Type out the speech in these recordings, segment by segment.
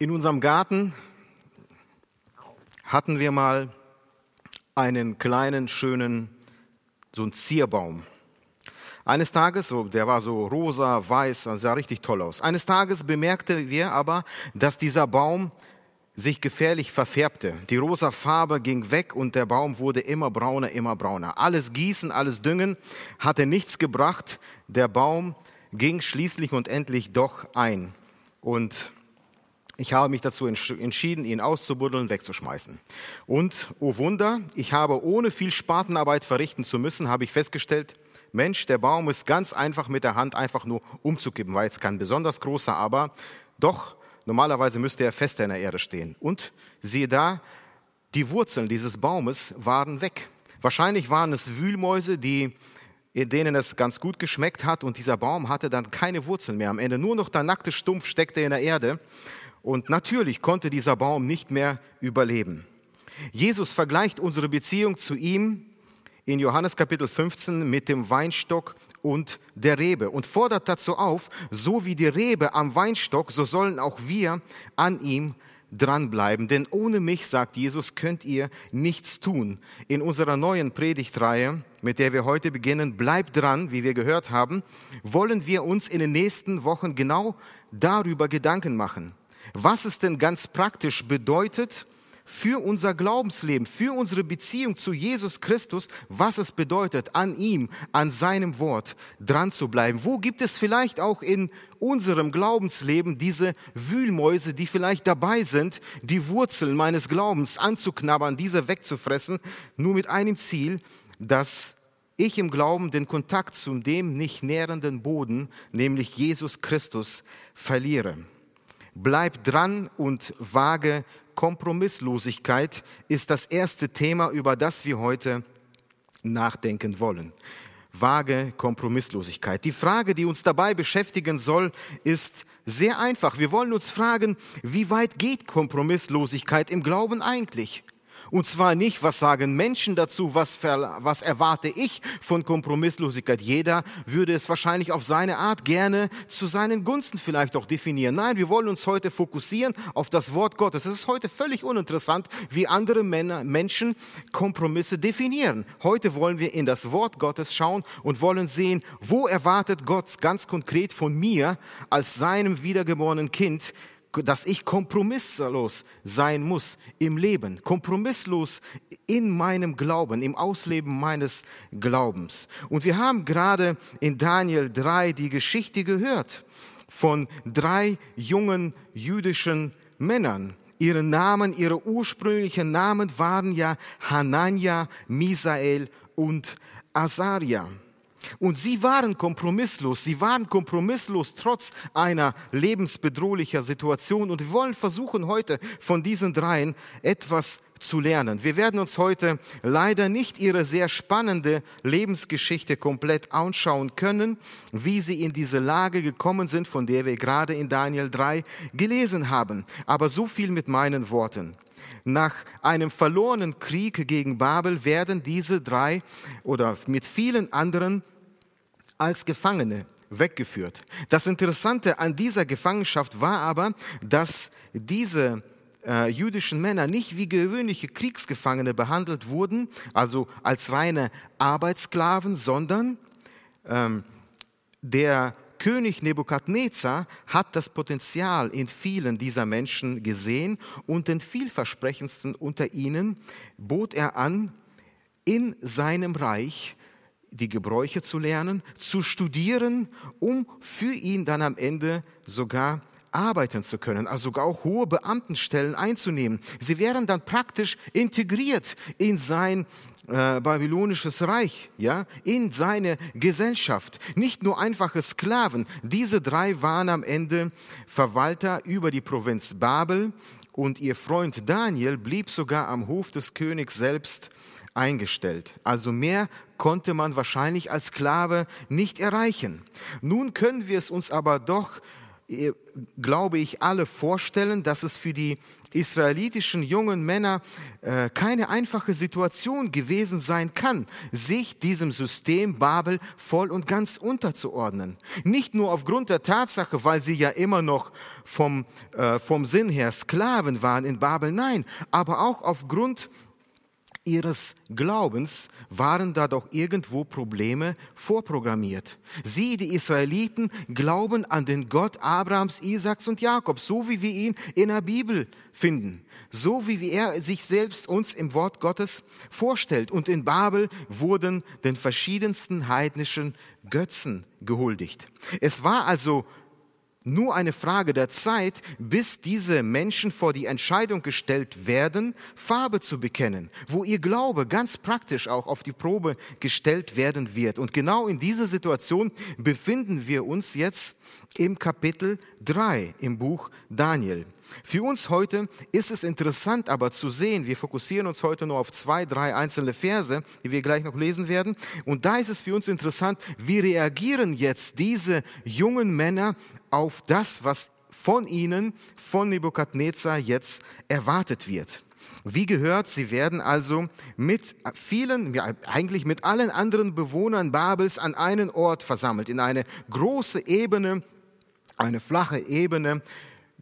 In unserem Garten hatten wir mal einen kleinen, schönen, so einen Zierbaum. Eines Tages, so, der war so rosa, weiß, sah richtig toll aus. Eines Tages bemerkten wir aber, dass dieser Baum sich gefährlich verfärbte. Die rosa Farbe ging weg und der Baum wurde immer brauner, immer brauner. Alles Gießen, alles Düngen hatte nichts gebracht. Der Baum ging schließlich und endlich doch ein. Und ich habe mich dazu entschieden, ihn auszubuddeln, wegzuschmeißen. Und, oh Wunder, ich habe ohne viel Spatenarbeit verrichten zu müssen, habe ich festgestellt, Mensch, der Baum ist ganz einfach mit der Hand einfach nur umzukippen, war jetzt kein besonders großer, aber doch, normalerweise müsste er fester in der Erde stehen. Und siehe da, die Wurzeln dieses Baumes waren weg. Wahrscheinlich waren es Wühlmäuse, die in denen es ganz gut geschmeckt hat und dieser Baum hatte dann keine Wurzeln mehr. Am Ende nur noch der nackte Stumpf steckte in der Erde und natürlich konnte dieser Baum nicht mehr überleben. Jesus vergleicht unsere Beziehung zu ihm in Johannes Kapitel 15 mit dem Weinstock und der Rebe und fordert dazu auf, so wie die Rebe am Weinstock, so sollen auch wir an ihm dranbleiben. Denn ohne mich, sagt Jesus, könnt ihr nichts tun. In unserer neuen Predigtreihe, mit der wir heute beginnen, bleibt dran, wie wir gehört haben, wollen wir uns in den nächsten Wochen genau darüber Gedanken machen was es denn ganz praktisch bedeutet für unser Glaubensleben, für unsere Beziehung zu Jesus Christus, was es bedeutet, an ihm, an seinem Wort dran zu bleiben. Wo gibt es vielleicht auch in unserem Glaubensleben diese Wühlmäuse, die vielleicht dabei sind, die Wurzeln meines Glaubens anzuknabbern, diese wegzufressen, nur mit einem Ziel, dass ich im Glauben den Kontakt zu dem nicht nährenden Boden, nämlich Jesus Christus, verliere. Bleib dran und wage Kompromisslosigkeit ist das erste Thema, über das wir heute nachdenken wollen. Vage Kompromisslosigkeit. Die Frage, die uns dabei beschäftigen soll, ist sehr einfach. Wir wollen uns fragen, wie weit geht Kompromisslosigkeit im Glauben eigentlich? Und zwar nicht, was sagen Menschen dazu, was, was erwarte ich von Kompromisslosigkeit. Jeder würde es wahrscheinlich auf seine Art gerne zu seinen Gunsten vielleicht auch definieren. Nein, wir wollen uns heute fokussieren auf das Wort Gottes. Es ist heute völlig uninteressant, wie andere Männer, Menschen Kompromisse definieren. Heute wollen wir in das Wort Gottes schauen und wollen sehen, wo erwartet Gott ganz konkret von mir als seinem wiedergeborenen Kind dass ich kompromisslos sein muss im Leben, kompromisslos in meinem Glauben, im Ausleben meines Glaubens. Und wir haben gerade in Daniel 3 die Geschichte gehört von drei jungen jüdischen Männern. Ihre Namen, ihre ursprünglichen Namen waren ja Hanania, Misael und Azaria. Und sie waren kompromisslos. Sie waren kompromisslos trotz einer lebensbedrohlicher Situation. Und wir wollen versuchen, heute von diesen dreien etwas zu lernen. Wir werden uns heute leider nicht ihre sehr spannende Lebensgeschichte komplett anschauen können, wie sie in diese Lage gekommen sind, von der wir gerade in Daniel 3 gelesen haben. Aber so viel mit meinen Worten. Nach einem verlorenen Krieg gegen Babel werden diese drei oder mit vielen anderen als Gefangene weggeführt. Das Interessante an dieser Gefangenschaft war aber, dass diese äh, jüdischen Männer nicht wie gewöhnliche Kriegsgefangene behandelt wurden, also als reine Arbeitssklaven, sondern ähm, der König Nebukadnezar hat das Potenzial in vielen dieser Menschen gesehen und den vielversprechendsten unter ihnen bot er an, in seinem Reich die Gebräuche zu lernen, zu studieren, um für ihn dann am Ende sogar arbeiten zu können, also sogar auch hohe Beamtenstellen einzunehmen. Sie wären dann praktisch integriert in sein äh, babylonisches Reich, ja, in seine Gesellschaft. Nicht nur einfache Sklaven. Diese drei waren am Ende Verwalter über die Provinz Babel und ihr Freund Daniel blieb sogar am Hof des Königs selbst eingestellt. Also mehr konnte man wahrscheinlich als Sklave nicht erreichen. Nun können wir es uns aber doch glaube ich, alle vorstellen, dass es für die israelitischen jungen Männer äh, keine einfache Situation gewesen sein kann, sich diesem System Babel voll und ganz unterzuordnen. Nicht nur aufgrund der Tatsache, weil sie ja immer noch vom, äh, vom Sinn her Sklaven waren in Babel, nein, aber auch aufgrund ihres Glaubens waren da doch irgendwo Probleme vorprogrammiert. Sie, die Israeliten, glauben an den Gott Abrahams, Isaaks und Jakobs, so wie wir ihn in der Bibel finden, so wie er sich selbst uns im Wort Gottes vorstellt. Und in Babel wurden den verschiedensten heidnischen Götzen gehuldigt. Es war also nur eine Frage der Zeit, bis diese Menschen vor die Entscheidung gestellt werden, Farbe zu bekennen, wo ihr Glaube ganz praktisch auch auf die Probe gestellt werden wird. Und genau in dieser Situation befinden wir uns jetzt im Kapitel 3 im Buch Daniel. Für uns heute ist es interessant aber zu sehen, wir fokussieren uns heute nur auf zwei, drei einzelne Verse, die wir gleich noch lesen werden. Und da ist es für uns interessant, wie reagieren jetzt diese jungen Männer auf das, was von ihnen, von Nebukadnezar jetzt erwartet wird. Wie gehört, sie werden also mit vielen, ja, eigentlich mit allen anderen Bewohnern Babels an einen Ort versammelt, in eine große Ebene, eine flache Ebene,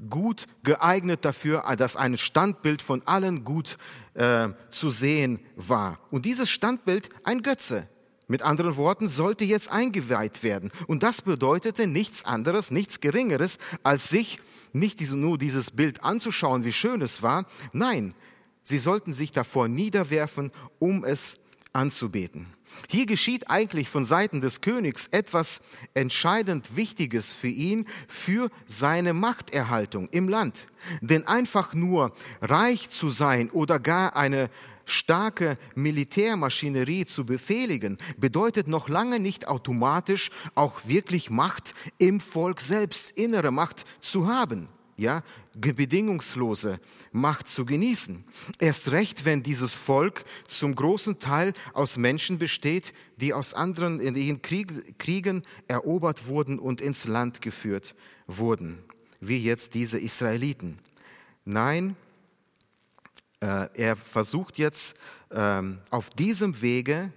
gut geeignet dafür, dass ein Standbild von allen gut äh, zu sehen war. Und dieses Standbild ein Götze. Mit anderen Worten, sollte jetzt eingeweiht werden. Und das bedeutete nichts anderes, nichts Geringeres, als sich nicht diese, nur dieses Bild anzuschauen, wie schön es war. Nein, sie sollten sich davor niederwerfen, um es anzubeten. Hier geschieht eigentlich von Seiten des Königs etwas entscheidend Wichtiges für ihn, für seine Machterhaltung im Land. Denn einfach nur reich zu sein oder gar eine starke Militärmaschinerie zu befehligen, bedeutet noch lange nicht automatisch auch wirklich Macht im Volk selbst, innere Macht zu haben ja, bedingungslose Macht zu genießen. Erst recht, wenn dieses Volk zum großen Teil aus Menschen besteht, die aus anderen in den Krieg, Kriegen erobert wurden und ins Land geführt wurden, wie jetzt diese Israeliten. Nein, äh, er versucht jetzt äh, auf diesem Wege,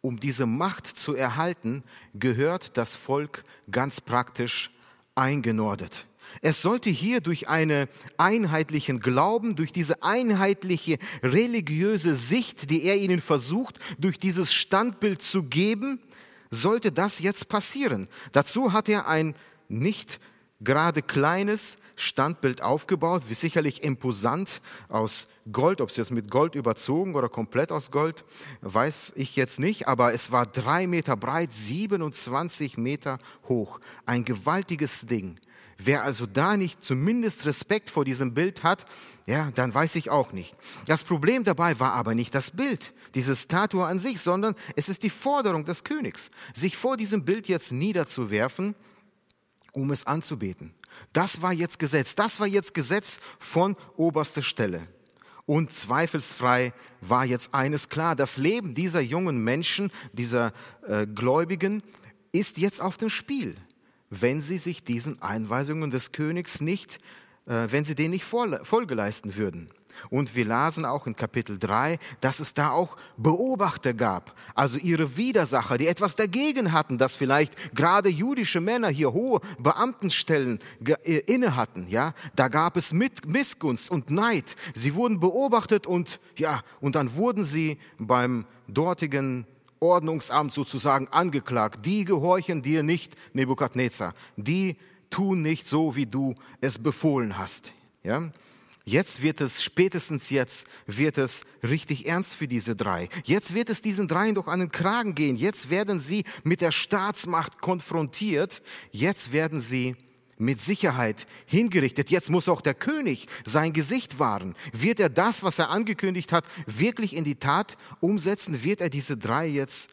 um diese Macht zu erhalten, gehört das Volk ganz praktisch eingenordet. Es sollte hier durch einen einheitlichen Glauben, durch diese einheitliche religiöse Sicht, die er ihnen versucht, durch dieses Standbild zu geben, sollte das jetzt passieren. Dazu hat er ein nicht gerade kleines Standbild aufgebaut, wie sicherlich imposant aus Gold, ob es jetzt mit Gold überzogen oder komplett aus Gold, weiß ich jetzt nicht, aber es war drei Meter breit, 27 Meter hoch, ein gewaltiges Ding. Wer also da nicht zumindest Respekt vor diesem Bild hat, ja, dann weiß ich auch nicht. Das Problem dabei war aber nicht das Bild, diese Statue an sich, sondern es ist die Forderung des Königs, sich vor diesem Bild jetzt niederzuwerfen, um es anzubeten. Das war jetzt Gesetz, das war jetzt Gesetz von oberster Stelle. Und zweifelsfrei war jetzt eines klar, das Leben dieser jungen Menschen, dieser äh, Gläubigen ist jetzt auf dem Spiel wenn sie sich diesen Einweisungen des Königs nicht, äh, wenn sie denen nicht Folge leisten würden. Und wir lasen auch in Kapitel 3, dass es da auch Beobachter gab, also ihre Widersacher, die etwas dagegen hatten, dass vielleicht gerade jüdische Männer hier hohe Beamtenstellen äh, inne hatten. Ja, da gab es Missgunst und Neid. Sie wurden beobachtet und ja, und dann wurden sie beim dortigen Ordnungsamt sozusagen angeklagt. Die gehorchen dir nicht, Nebukadnezar. Die tun nicht so, wie du es befohlen hast. Ja? Jetzt wird es, spätestens jetzt, wird es richtig ernst für diese drei. Jetzt wird es diesen dreien doch an den Kragen gehen. Jetzt werden sie mit der Staatsmacht konfrontiert. Jetzt werden sie mit Sicherheit hingerichtet. Jetzt muss auch der König sein Gesicht wahren. Wird er das, was er angekündigt hat, wirklich in die Tat umsetzen? Wird er diese drei jetzt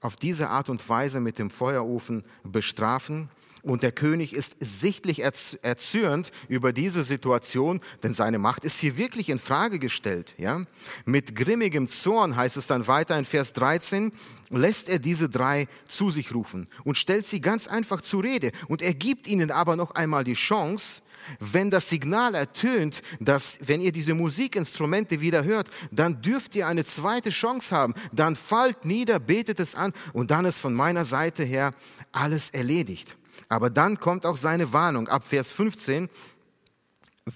auf diese Art und Weise mit dem Feuerofen bestrafen? Und der König ist sichtlich erzürnt über diese Situation, denn seine Macht ist hier wirklich in Frage gestellt. Ja? Mit grimmigem Zorn heißt es dann weiter in Vers 13, lässt er diese drei zu sich rufen und stellt sie ganz einfach zur Rede. Und er gibt ihnen aber noch einmal die Chance, wenn das Signal ertönt, dass wenn ihr diese Musikinstrumente wieder hört, dann dürft ihr eine zweite Chance haben. Dann fallt nieder, betet es an und dann ist von meiner Seite her alles erledigt. Aber dann kommt auch seine Warnung ab Vers 15.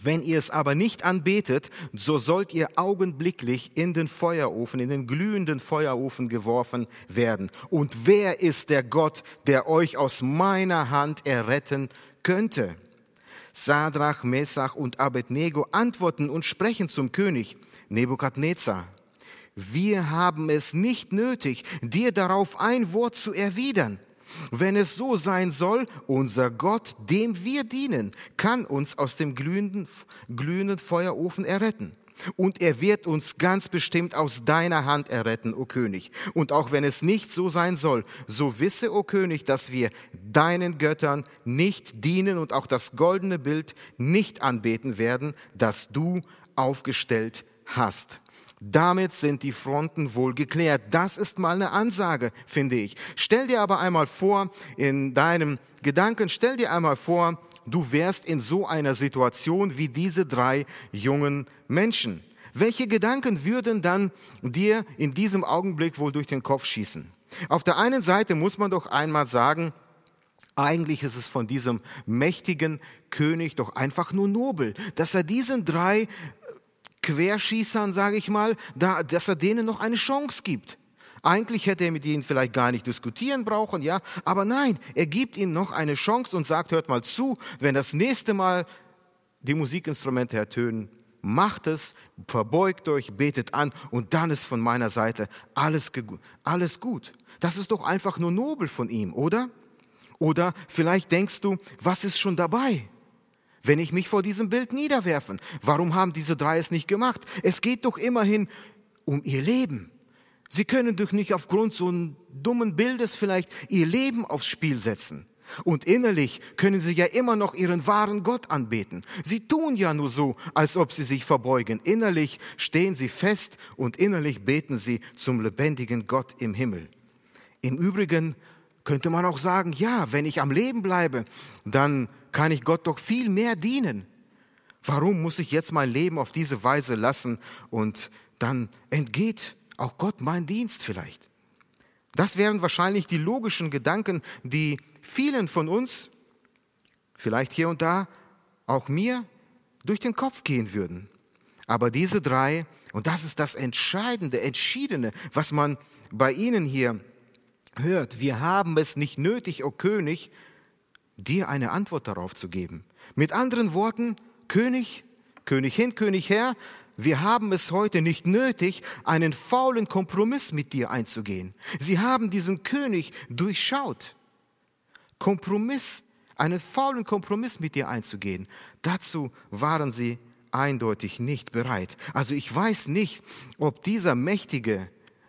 Wenn ihr es aber nicht anbetet, so sollt ihr augenblicklich in den Feuerofen, in den glühenden Feuerofen geworfen werden. Und wer ist der Gott, der euch aus meiner Hand erretten könnte? Sadrach, Mesach und Abednego antworten und sprechen zum König Nebukadnezar. Wir haben es nicht nötig, dir darauf ein Wort zu erwidern. Wenn es so sein soll, unser Gott, dem wir dienen, kann uns aus dem glühenden, glühenden Feuerofen erretten. Und er wird uns ganz bestimmt aus deiner Hand erretten, o König. Und auch wenn es nicht so sein soll, so wisse, o König, dass wir deinen Göttern nicht dienen und auch das goldene Bild nicht anbeten werden, das du aufgestellt hast. Damit sind die Fronten wohl geklärt. Das ist mal eine Ansage, finde ich. Stell dir aber einmal vor, in deinem Gedanken, stell dir einmal vor, du wärst in so einer Situation wie diese drei jungen Menschen. Welche Gedanken würden dann dir in diesem Augenblick wohl durch den Kopf schießen? Auf der einen Seite muss man doch einmal sagen, eigentlich ist es von diesem mächtigen König doch einfach nur nobel, dass er diesen drei Querschießern, sage ich mal, da, dass er denen noch eine Chance gibt. Eigentlich hätte er mit ihnen vielleicht gar nicht diskutieren brauchen, ja, aber nein, er gibt ihnen noch eine Chance und sagt, hört mal zu, wenn das nächste Mal die Musikinstrumente ertönen, macht es, verbeugt euch, betet an und dann ist von meiner Seite alles, alles gut. Das ist doch einfach nur nobel von ihm, oder? Oder vielleicht denkst du, was ist schon dabei? Wenn ich mich vor diesem Bild niederwerfen? Warum haben diese drei es nicht gemacht? Es geht doch immerhin um ihr Leben. Sie können doch nicht aufgrund so einem dummen Bildes vielleicht ihr Leben aufs Spiel setzen. Und innerlich können sie ja immer noch ihren wahren Gott anbeten. Sie tun ja nur so, als ob sie sich verbeugen. Innerlich stehen sie fest und innerlich beten sie zum lebendigen Gott im Himmel. Im Übrigen könnte man auch sagen, ja, wenn ich am Leben bleibe, dann kann ich Gott doch viel mehr dienen. Warum muss ich jetzt mein Leben auf diese Weise lassen und dann entgeht auch Gott mein Dienst vielleicht? Das wären wahrscheinlich die logischen Gedanken, die vielen von uns, vielleicht hier und da, auch mir, durch den Kopf gehen würden. Aber diese drei, und das ist das Entscheidende, Entschiedene, was man bei ihnen hier hört, wir haben es nicht nötig, o König, dir eine Antwort darauf zu geben. Mit anderen Worten, König, König hin, König her, wir haben es heute nicht nötig, einen faulen Kompromiss mit dir einzugehen. Sie haben diesen König durchschaut. Kompromiss, einen faulen Kompromiss mit dir einzugehen. Dazu waren sie eindeutig nicht bereit. Also ich weiß nicht, ob dieser mächtige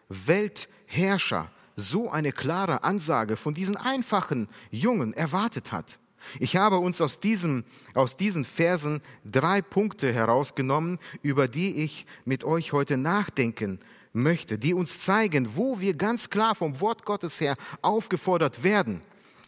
Weltherrscher so eine klare Ansage von diesen einfachen Jungen erwartet hat. Ich habe uns aus diesen, aus diesen Versen drei Punkte herausgenommen, über die ich mit euch heute nachdenken möchte, die uns zeigen, wo wir ganz klar vom Wort Gottes her aufgefordert werden.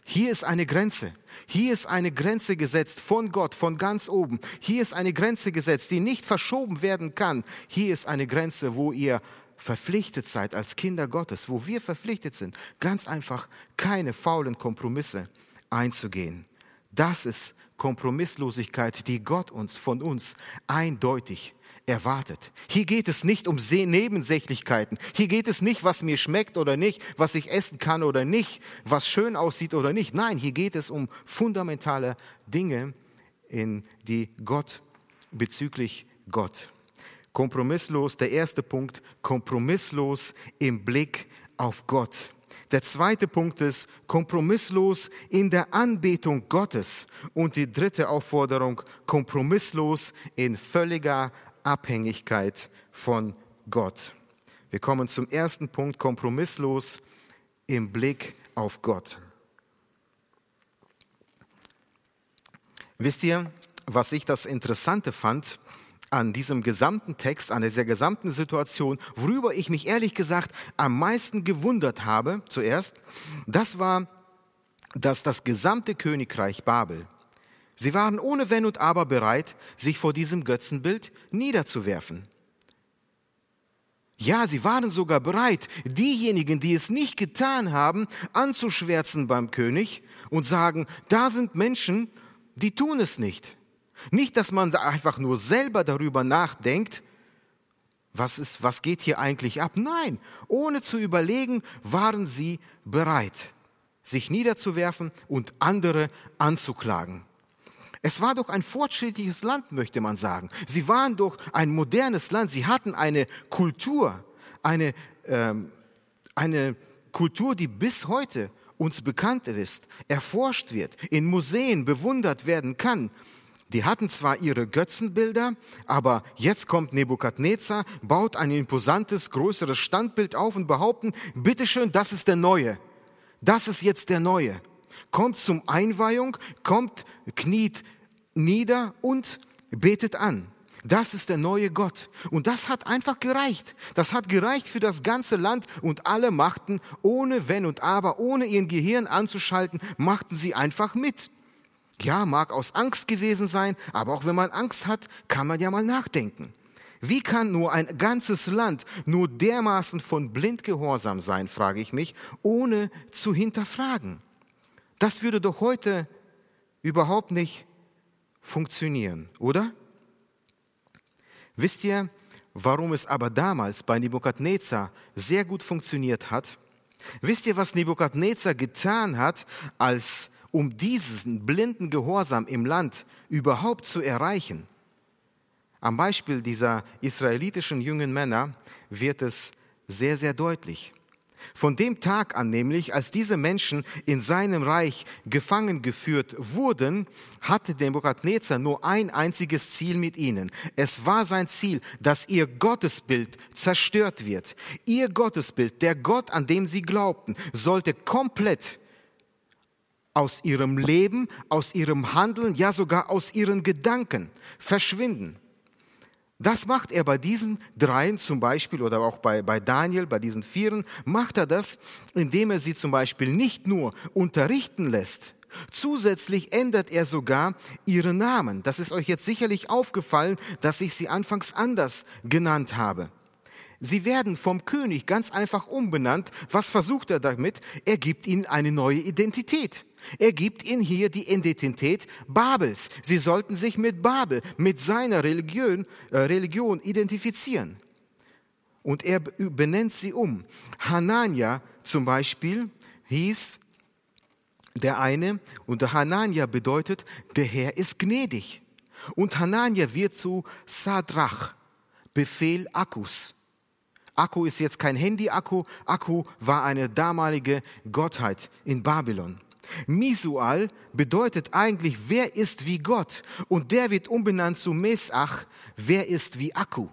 Hier ist eine Grenze. Hier ist eine Grenze gesetzt von Gott, von ganz oben. Hier ist eine Grenze gesetzt, die nicht verschoben werden kann. Hier ist eine Grenze, wo ihr verpflichtet seid als Kinder Gottes, wo wir verpflichtet sind, ganz einfach keine faulen Kompromisse einzugehen. Das ist Kompromisslosigkeit, die Gott uns von uns eindeutig erwartet. Hier geht es nicht um Nebensächlichkeiten. Hier geht es nicht, was mir schmeckt oder nicht, was ich essen kann oder nicht, was schön aussieht oder nicht. Nein, hier geht es um fundamentale Dinge, in die Gott bezüglich Gott Kompromisslos, der erste Punkt, kompromisslos im Blick auf Gott. Der zweite Punkt ist kompromisslos in der Anbetung Gottes. Und die dritte Aufforderung, kompromisslos in völliger Abhängigkeit von Gott. Wir kommen zum ersten Punkt, kompromisslos im Blick auf Gott. Wisst ihr, was ich das Interessante fand an diesem gesamten Text, an dieser gesamten Situation, worüber ich mich ehrlich gesagt am meisten gewundert habe zuerst, das war, dass das gesamte Königreich Babel, sie waren ohne Wenn und Aber bereit, sich vor diesem Götzenbild niederzuwerfen. Ja, sie waren sogar bereit, diejenigen, die es nicht getan haben, anzuschwärzen beim König und sagen, da sind Menschen, die tun es nicht. Nicht, dass man einfach nur selber darüber nachdenkt, was, ist, was geht hier eigentlich ab? Nein, ohne zu überlegen, waren sie bereit, sich niederzuwerfen und andere anzuklagen. Es war doch ein fortschrittliches Land, möchte man sagen. Sie waren doch ein modernes Land. Sie hatten eine Kultur, eine, ähm, eine Kultur, die bis heute uns bekannt ist, erforscht wird, in Museen bewundert werden kann. Die hatten zwar ihre Götzenbilder, aber jetzt kommt Nebukadnezar, baut ein imposantes, größeres Standbild auf und behaupten, bitteschön, das ist der Neue. Das ist jetzt der Neue. Kommt zum Einweihung, kommt, kniet nieder und betet an. Das ist der neue Gott. Und das hat einfach gereicht. Das hat gereicht für das ganze Land und alle machten, ohne Wenn und Aber, ohne ihr Gehirn anzuschalten, machten sie einfach mit. Ja, mag aus Angst gewesen sein, aber auch wenn man Angst hat, kann man ja mal nachdenken. Wie kann nur ein ganzes Land nur dermaßen von blind Gehorsam sein, frage ich mich, ohne zu hinterfragen? Das würde doch heute überhaupt nicht funktionieren, oder? Wisst ihr, warum es aber damals bei Nebukadnezar sehr gut funktioniert hat? Wisst ihr, was Nebukadnezar getan hat, als um diesen blinden Gehorsam im Land überhaupt zu erreichen? Am Beispiel dieser israelitischen jungen Männer wird es sehr, sehr deutlich. Von dem Tag an nämlich, als diese Menschen in seinem Reich gefangen geführt wurden, hatte Nebukadnezar nur ein einziges Ziel mit ihnen. Es war sein Ziel, dass ihr Gottesbild zerstört wird. Ihr Gottesbild, der Gott, an dem sie glaubten, sollte komplett aus ihrem Leben, aus ihrem Handeln, ja sogar aus ihren Gedanken verschwinden. Das macht er bei diesen dreien zum Beispiel oder auch bei, bei Daniel, bei diesen Vieren, macht er das, indem er sie zum Beispiel nicht nur unterrichten lässt, Zusätzlich ändert er sogar ihre Namen. Das ist euch jetzt sicherlich aufgefallen, dass ich sie anfangs anders genannt habe. Sie werden vom König ganz einfach umbenannt. Was versucht er damit? Er gibt ihnen eine neue Identität. Er gibt ihnen hier die Identität Babels. Sie sollten sich mit Babel, mit seiner Religion, äh, Religion identifizieren. Und er benennt sie um. Hanania zum Beispiel hieß der eine, und Hanania bedeutet, der Herr ist gnädig. Und Hanania wird zu Sadrach, Befehl Akkus. Akku ist jetzt kein Handy-Akku, Akku war eine damalige Gottheit in Babylon. Misual bedeutet eigentlich, wer ist wie Gott? Und der wird umbenannt zu Mesach, wer ist wie Akku?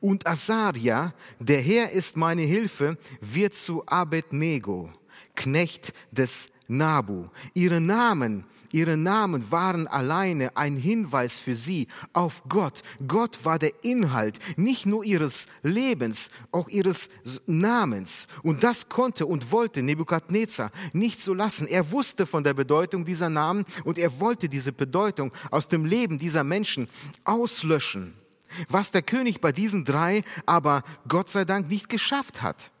Und Asaria, der Herr ist meine Hilfe, wird zu Abednego, Knecht des Nabu. Ihre Namen Ihre Namen waren alleine ein Hinweis für sie auf Gott. Gott war der Inhalt nicht nur ihres Lebens, auch ihres Namens. Und das konnte und wollte Nebukadnezar nicht so lassen. Er wusste von der Bedeutung dieser Namen und er wollte diese Bedeutung aus dem Leben dieser Menschen auslöschen. Was der König bei diesen drei aber Gott sei Dank nicht geschafft hat.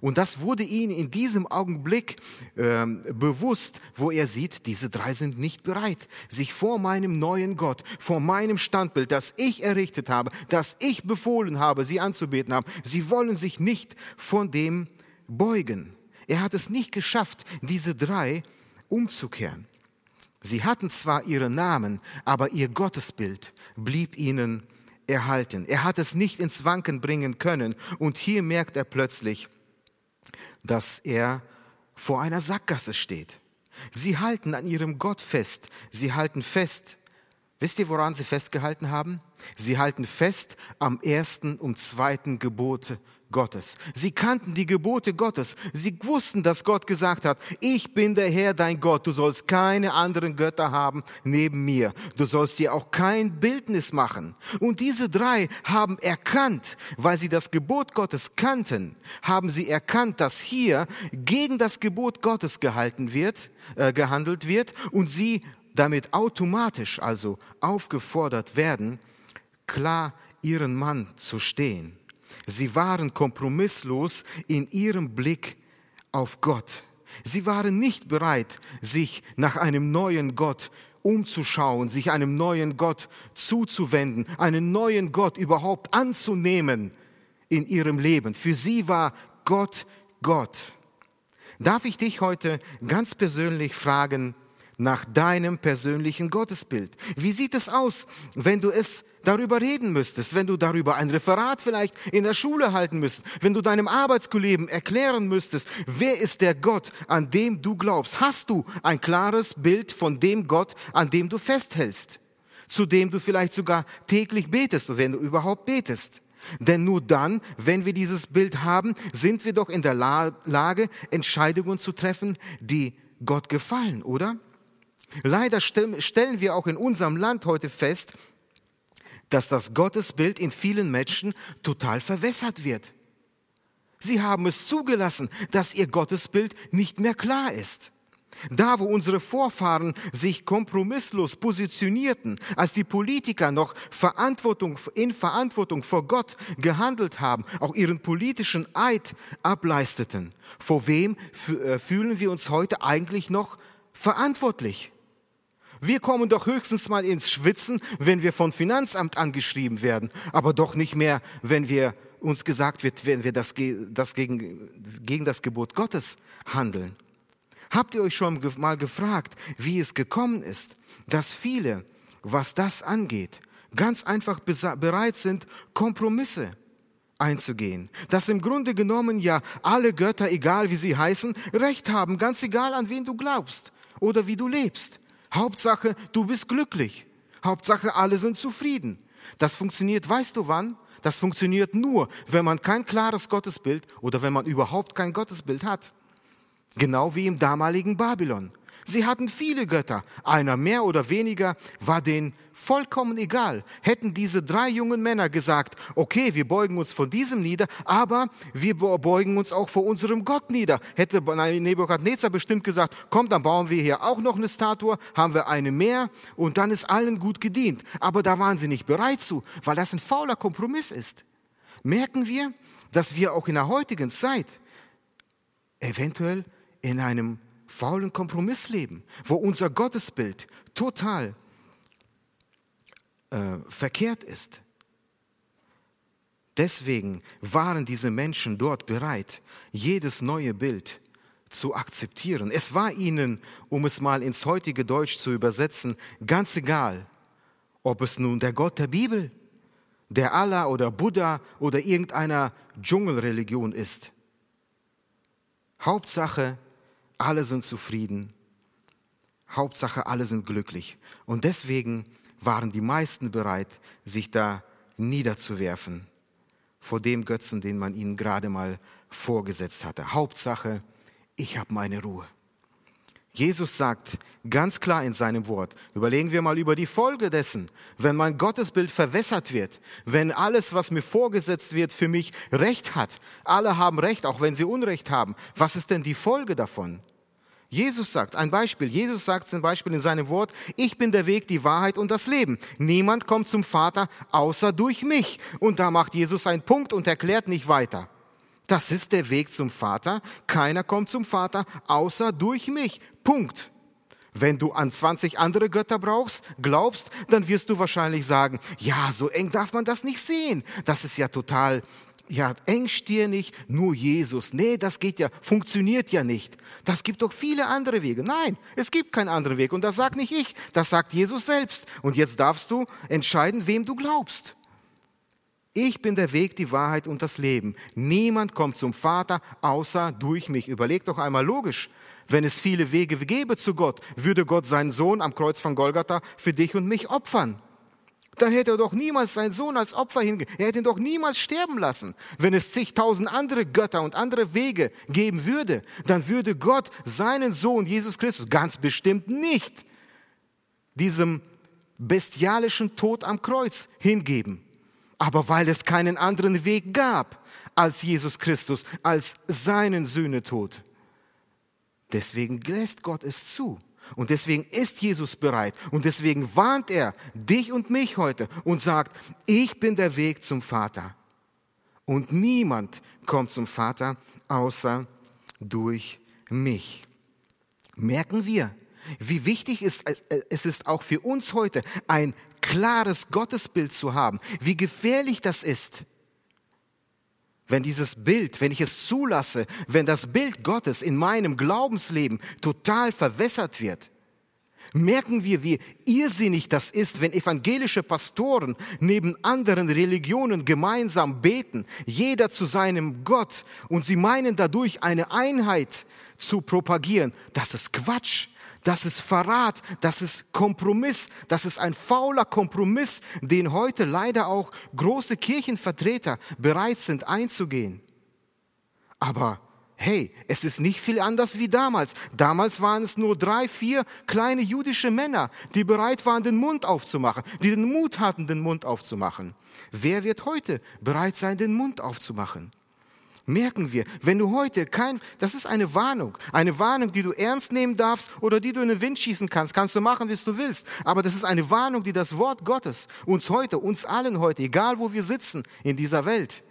Und das wurde ihm in diesem Augenblick äh, bewusst, wo er sieht, diese drei sind nicht bereit, sich vor meinem neuen Gott, vor meinem Standbild, das ich errichtet habe, das ich befohlen habe, sie anzubeten haben, sie wollen sich nicht von dem beugen. Er hat es nicht geschafft, diese drei umzukehren. Sie hatten zwar ihre Namen, aber ihr Gottesbild blieb ihnen erhalten. Er hat es nicht ins Wanken bringen können. Und hier merkt er plötzlich, dass er vor einer Sackgasse steht. Sie halten an ihrem Gott fest. Sie halten fest. Wisst ihr, woran sie festgehalten haben? Sie halten fest am ersten und zweiten Gebot Gottes. Sie kannten die Gebote Gottes. Sie wussten, dass Gott gesagt hat, ich bin der Herr, dein Gott. Du sollst keine anderen Götter haben neben mir. Du sollst dir auch kein Bildnis machen. Und diese drei haben erkannt, weil sie das Gebot Gottes kannten, haben sie erkannt, dass hier gegen das Gebot Gottes gehalten wird, äh, gehandelt wird und sie damit automatisch also aufgefordert werden, klar ihren Mann zu stehen. Sie waren kompromisslos in ihrem Blick auf Gott. Sie waren nicht bereit, sich nach einem neuen Gott umzuschauen, sich einem neuen Gott zuzuwenden, einen neuen Gott überhaupt anzunehmen in ihrem Leben. Für sie war Gott Gott. Darf ich dich heute ganz persönlich fragen, nach deinem persönlichen Gottesbild. Wie sieht es aus, wenn du es darüber reden müsstest, wenn du darüber ein Referat vielleicht in der Schule halten müsstest, wenn du deinem Arbeitskollegen erklären müsstest, wer ist der Gott, an dem du glaubst? Hast du ein klares Bild von dem Gott, an dem du festhältst, zu dem du vielleicht sogar täglich betest, wenn du überhaupt betest? Denn nur dann, wenn wir dieses Bild haben, sind wir doch in der Lage, Entscheidungen zu treffen, die Gott gefallen, oder? Leider stellen wir auch in unserem Land heute fest, dass das Gottesbild in vielen Menschen total verwässert wird. Sie haben es zugelassen, dass ihr Gottesbild nicht mehr klar ist. Da, wo unsere Vorfahren sich kompromisslos positionierten, als die Politiker noch Verantwortung, in Verantwortung vor Gott gehandelt haben, auch ihren politischen Eid ableisteten, vor wem äh, fühlen wir uns heute eigentlich noch verantwortlich? Wir kommen doch höchstens mal ins Schwitzen, wenn wir vom Finanzamt angeschrieben werden, aber doch nicht mehr, wenn wir uns gesagt wird, wenn wir das, das gegen, gegen das Gebot Gottes handeln. Habt ihr euch schon mal gefragt, wie es gekommen ist, dass viele, was das angeht, ganz einfach bereit sind, Kompromisse einzugehen. Dass im Grunde genommen ja alle Götter, egal wie sie heißen, Recht haben, ganz egal an wen du glaubst oder wie du lebst. Hauptsache, du bist glücklich. Hauptsache, alle sind zufrieden. Das funktioniert, weißt du wann? Das funktioniert nur, wenn man kein klares Gottesbild oder wenn man überhaupt kein Gottesbild hat. Genau wie im damaligen Babylon. Sie hatten viele Götter, einer mehr oder weniger war denen vollkommen egal. Hätten diese drei jungen Männer gesagt, okay, wir beugen uns vor diesem nieder, aber wir beugen uns auch vor unserem Gott nieder, hätte Nebuchadnezzar bestimmt gesagt, komm, dann bauen wir hier auch noch eine Statue, haben wir eine mehr und dann ist allen gut gedient. Aber da waren sie nicht bereit zu, weil das ein fauler Kompromiss ist. Merken wir, dass wir auch in der heutigen Zeit eventuell in einem faulen Kompromiss leben, wo unser Gottesbild total äh, verkehrt ist. Deswegen waren diese Menschen dort bereit, jedes neue Bild zu akzeptieren. Es war ihnen, um es mal ins heutige Deutsch zu übersetzen, ganz egal, ob es nun der Gott der Bibel, der Allah oder Buddha oder irgendeiner Dschungelreligion ist. Hauptsache, alle sind zufrieden. Hauptsache, alle sind glücklich. Und deswegen waren die meisten bereit, sich da niederzuwerfen vor dem Götzen, den man ihnen gerade mal vorgesetzt hatte. Hauptsache, ich habe meine Ruhe. Jesus sagt ganz klar in seinem Wort, überlegen wir mal über die Folge dessen, wenn mein Gottesbild verwässert wird, wenn alles, was mir vorgesetzt wird, für mich Recht hat. Alle haben Recht, auch wenn sie Unrecht haben. Was ist denn die Folge davon? Jesus sagt, ein Beispiel, Jesus sagt zum Beispiel in seinem Wort, ich bin der Weg, die Wahrheit und das Leben. Niemand kommt zum Vater außer durch mich. Und da macht Jesus einen Punkt und erklärt nicht weiter. Das ist der Weg zum Vater. Keiner kommt zum Vater außer durch mich. Punkt. Wenn du an 20 andere Götter brauchst, glaubst, dann wirst du wahrscheinlich sagen, ja, so eng darf man das nicht sehen. Das ist ja total, ja, engstirnig, nur Jesus. Nee, das geht ja, funktioniert ja nicht. Das gibt doch viele andere Wege. Nein, es gibt keinen anderen Weg. Und das sagt nicht ich, das sagt Jesus selbst. Und jetzt darfst du entscheiden, wem du glaubst. Ich bin der Weg, die Wahrheit und das Leben. Niemand kommt zum Vater außer durch mich. Überleg doch einmal logisch. Wenn es viele Wege gäbe zu Gott, würde Gott seinen Sohn am Kreuz von Golgatha für dich und mich opfern. Dann hätte er doch niemals seinen Sohn als Opfer hingegeben. Er hätte ihn doch niemals sterben lassen. Wenn es zigtausend andere Götter und andere Wege geben würde, dann würde Gott seinen Sohn Jesus Christus ganz bestimmt nicht diesem bestialischen Tod am Kreuz hingeben. Aber weil es keinen anderen Weg gab als Jesus Christus, als seinen Sühnetod. Deswegen lässt Gott es zu. Und deswegen ist Jesus bereit. Und deswegen warnt er dich und mich heute und sagt, ich bin der Weg zum Vater. Und niemand kommt zum Vater außer durch mich. Merken wir, wie wichtig es ist auch für uns heute, ein klares Gottesbild zu haben. Wie gefährlich das ist wenn dieses Bild, wenn ich es zulasse, wenn das Bild Gottes in meinem Glaubensleben total verwässert wird, merken wir, wie irrsinnig das ist, wenn evangelische Pastoren neben anderen Religionen gemeinsam beten, jeder zu seinem Gott, und sie meinen dadurch eine Einheit zu propagieren. Das ist Quatsch. Das ist Verrat, das ist Kompromiss, das ist ein fauler Kompromiss, den heute leider auch große Kirchenvertreter bereit sind einzugehen. Aber hey, es ist nicht viel anders wie damals. Damals waren es nur drei, vier kleine jüdische Männer, die bereit waren, den Mund aufzumachen, die den Mut hatten, den Mund aufzumachen. Wer wird heute bereit sein, den Mund aufzumachen? Merken wir, wenn du heute kein, das ist eine Warnung, eine Warnung, die du ernst nehmen darfst oder die du in den Wind schießen kannst, kannst du machen, wie du willst. Aber das ist eine Warnung, die das Wort Gottes uns heute, uns allen heute, egal wo wir sitzen in dieser Welt,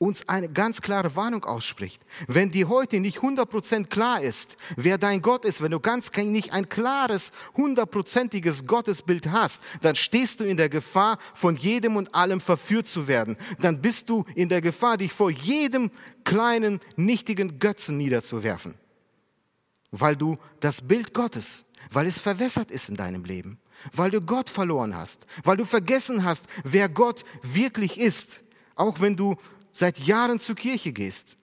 uns eine ganz klare Warnung ausspricht. Wenn dir heute nicht 100% klar ist, wer dein Gott ist, wenn du ganz nicht ein klares, hundertprozentiges Gottesbild hast, dann stehst du in der Gefahr, von jedem und allem verführt zu werden. Dann bist du in der Gefahr, dich vor jedem kleinen, nichtigen Götzen niederzuwerfen. Weil du das Bild Gottes, weil es verwässert ist in deinem Leben, weil du Gott verloren hast, weil du vergessen hast, wer Gott wirklich ist. Auch wenn du seit Jahren zur Kirche gehst,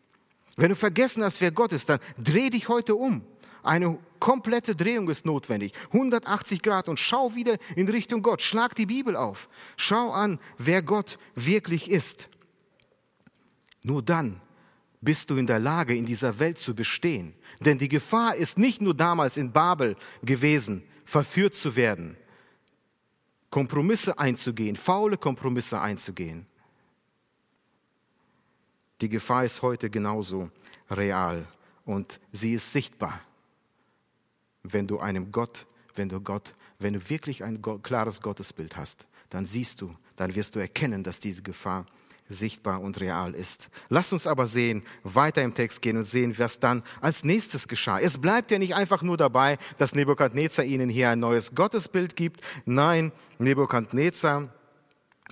wenn du vergessen hast, wer Gott ist, dann dreh dich heute um. Eine komplette Drehung ist notwendig. 180 Grad und schau wieder in Richtung Gott. Schlag die Bibel auf. Schau an, wer Gott wirklich ist. Nur dann bist du in der Lage, in dieser Welt zu bestehen. Denn die Gefahr ist nicht nur damals in Babel gewesen, verführt zu werden, Kompromisse einzugehen, faule Kompromisse einzugehen. Die Gefahr ist heute genauso real und sie ist sichtbar. Wenn du einem Gott, wenn du Gott, wenn du wirklich ein klares Gottesbild hast, dann siehst du, dann wirst du erkennen, dass diese Gefahr sichtbar und real ist. Lass uns aber sehen, weiter im Text gehen und sehen, was dann als nächstes geschah. Es bleibt ja nicht einfach nur dabei, dass Nebukadnezar ihnen hier ein neues Gottesbild gibt. Nein, Nebukadnezar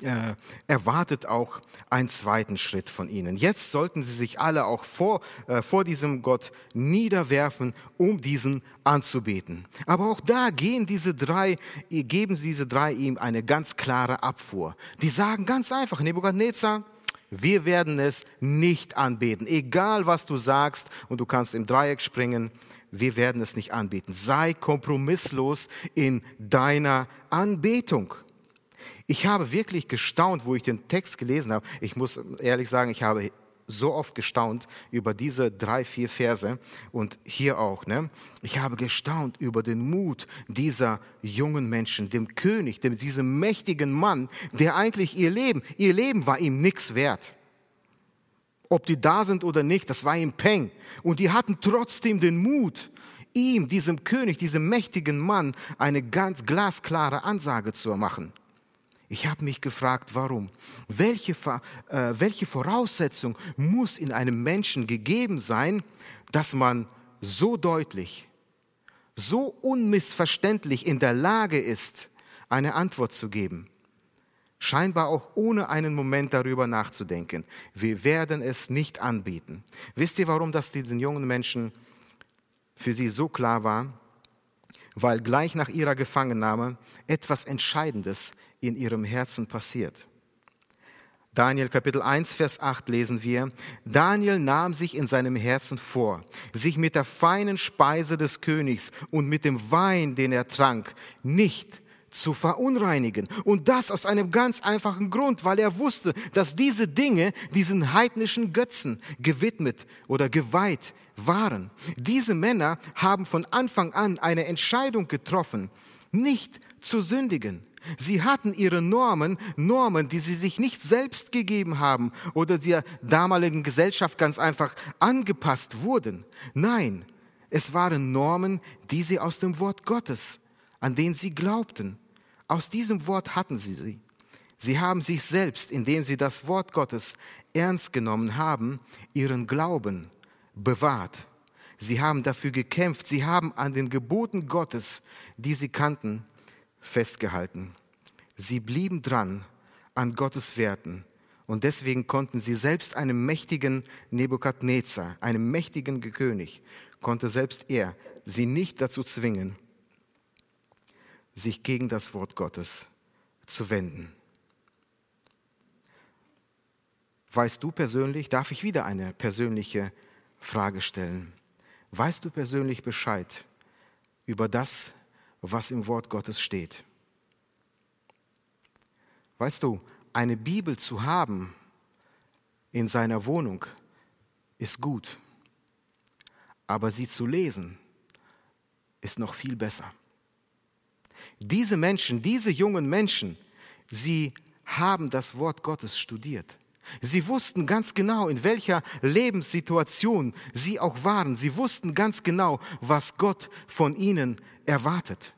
äh, erwartet auch einen zweiten Schritt von ihnen. Jetzt sollten sie sich alle auch vor, äh, vor diesem Gott niederwerfen, um diesen anzubeten. Aber auch da gehen diese drei, geben diese drei ihm eine ganz klare Abfuhr. Die sagen ganz einfach, Nebukadnezar, wir werden es nicht anbeten. Egal was du sagst und du kannst im Dreieck springen, wir werden es nicht anbeten. Sei kompromisslos in deiner Anbetung. Ich habe wirklich gestaunt, wo ich den Text gelesen habe. Ich muss ehrlich sagen, ich habe so oft gestaunt über diese drei, vier Verse und hier auch. Ne? Ich habe gestaunt über den Mut dieser jungen Menschen, dem König, dem, diesem mächtigen Mann, der eigentlich ihr Leben, ihr Leben war ihm nichts wert. Ob die da sind oder nicht, das war ihm Peng. Und die hatten trotzdem den Mut, ihm, diesem König, diesem mächtigen Mann, eine ganz glasklare Ansage zu machen. Ich habe mich gefragt, warum? Welche, äh, welche Voraussetzung muss in einem Menschen gegeben sein, dass man so deutlich, so unmissverständlich in der Lage ist, eine Antwort zu geben? Scheinbar auch ohne einen Moment darüber nachzudenken. Wir werden es nicht anbieten. Wisst ihr, warum das diesen jungen Menschen für sie so klar war? Weil gleich nach ihrer Gefangennahme etwas Entscheidendes in ihrem Herzen passiert. Daniel Kapitel 1, Vers 8 lesen wir, Daniel nahm sich in seinem Herzen vor, sich mit der feinen Speise des Königs und mit dem Wein, den er trank, nicht zu verunreinigen. Und das aus einem ganz einfachen Grund, weil er wusste, dass diese Dinge diesen heidnischen Götzen gewidmet oder geweiht waren. Diese Männer haben von Anfang an eine Entscheidung getroffen, nicht zu sündigen. Sie hatten ihre Normen, Normen, die sie sich nicht selbst gegeben haben oder der damaligen Gesellschaft ganz einfach angepasst wurden. Nein, es waren Normen, die sie aus dem Wort Gottes, an den sie glaubten. Aus diesem Wort hatten sie sie. Sie haben sich selbst, indem sie das Wort Gottes ernst genommen haben, ihren Glauben bewahrt. Sie haben dafür gekämpft. Sie haben an den Geboten Gottes, die sie kannten, festgehalten. Sie blieben dran an Gottes Werten. Und deswegen konnten sie selbst einem mächtigen Nebukadnezar, einem mächtigen König, konnte selbst er sie nicht dazu zwingen, sich gegen das Wort Gottes zu wenden. Weißt du persönlich, darf ich wieder eine persönliche Frage stellen? Weißt du persönlich Bescheid über das, was im Wort Gottes steht? Weißt du, eine Bibel zu haben in seiner Wohnung ist gut, aber sie zu lesen ist noch viel besser. Diese Menschen, diese jungen Menschen, sie haben das Wort Gottes studiert. Sie wussten ganz genau, in welcher Lebenssituation sie auch waren. Sie wussten ganz genau, was Gott von ihnen erwartet.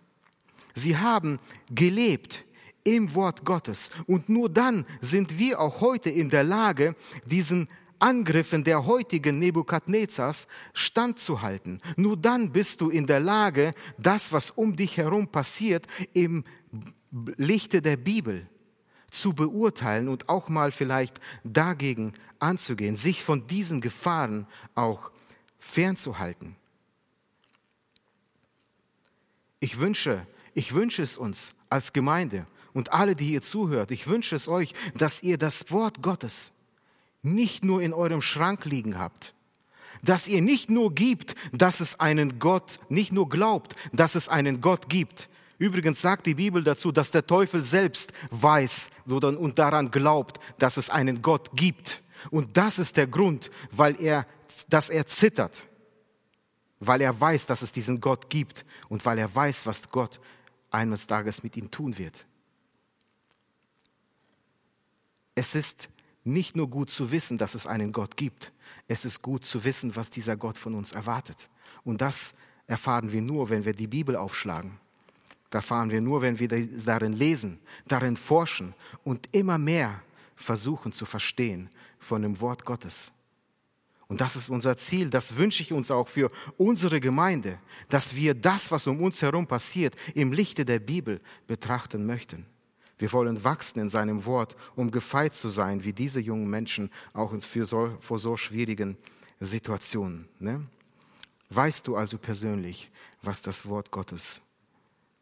Sie haben gelebt im Wort Gottes. Und nur dann sind wir auch heute in der Lage, diesen Angriffen der heutigen Nebukadnezars standzuhalten. Nur dann bist du in der Lage, das, was um dich herum passiert, im Lichte der Bibel zu beurteilen und auch mal vielleicht dagegen anzugehen, sich von diesen Gefahren auch fernzuhalten. Ich wünsche, ich wünsche es uns als Gemeinde und alle, die ihr zuhört, ich wünsche es euch, dass ihr das Wort Gottes nicht nur in eurem Schrank liegen habt, dass ihr nicht nur gibt, dass es einen Gott, nicht nur glaubt, dass es einen Gott gibt. Übrigens sagt die Bibel dazu, dass der Teufel selbst weiß und daran glaubt, dass es einen Gott gibt. Und das ist der Grund, weil er, dass er zittert, weil er weiß, dass es diesen Gott gibt und weil er weiß, was Gott eines Tages mit ihm tun wird. Es ist nicht nur gut zu wissen, dass es einen Gott gibt, es ist gut zu wissen, was dieser Gott von uns erwartet. Und das erfahren wir nur, wenn wir die Bibel aufschlagen. Da erfahren wir nur, wenn wir darin lesen, darin forschen und immer mehr versuchen zu verstehen von dem Wort Gottes. Und das ist unser Ziel, das wünsche ich uns auch für unsere Gemeinde, dass wir das, was um uns herum passiert, im Lichte der Bibel betrachten möchten. Wir wollen wachsen in seinem Wort, um gefeit zu sein, wie diese jungen Menschen auch für so, vor so schwierigen Situationen. Ne? Weißt du also persönlich, was das Wort Gottes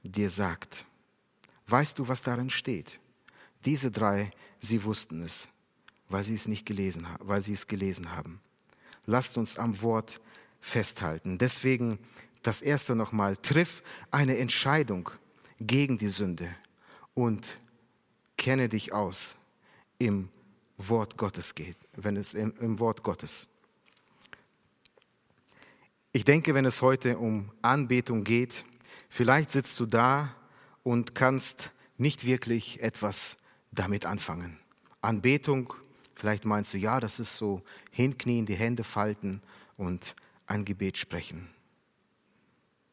dir sagt? Weißt du, was darin steht? Diese drei, sie wussten es, weil sie es nicht gelesen haben, weil sie es gelesen haben. Lasst uns am Wort festhalten. Deswegen das erste nochmal, triff eine Entscheidung gegen die Sünde und kenne dich aus im Wort Gottes geht, wenn es im, im Wort Gottes. Ich denke, wenn es heute um Anbetung geht, vielleicht sitzt du da und kannst nicht wirklich etwas damit anfangen. Anbetung, vielleicht meinst du, ja, das ist so hinknien, die Hände falten und ein Gebet sprechen.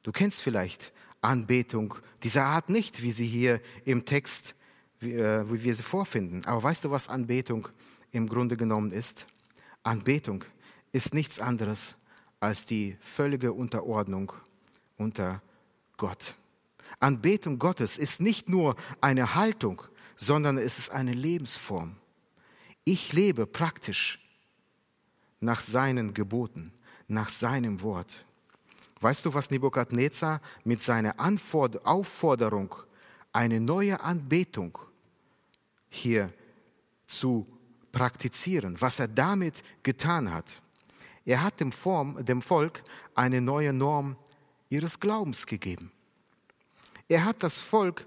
Du kennst vielleicht Anbetung dieser Art nicht, wie sie hier im Text wie, äh, wie wir sie vorfinden. Aber weißt du, was Anbetung im Grunde genommen ist? Anbetung ist nichts anderes als die völlige Unterordnung unter Gott. Anbetung Gottes ist nicht nur eine Haltung, sondern es ist eine Lebensform. Ich lebe praktisch nach seinen Geboten, nach seinem Wort. Weißt du, was Nebukadnezar mit seiner Aufforderung, eine neue Anbetung hier zu praktizieren, was er damit getan hat. Er hat dem, Form, dem Volk eine neue Norm ihres Glaubens gegeben. Er hat das Volk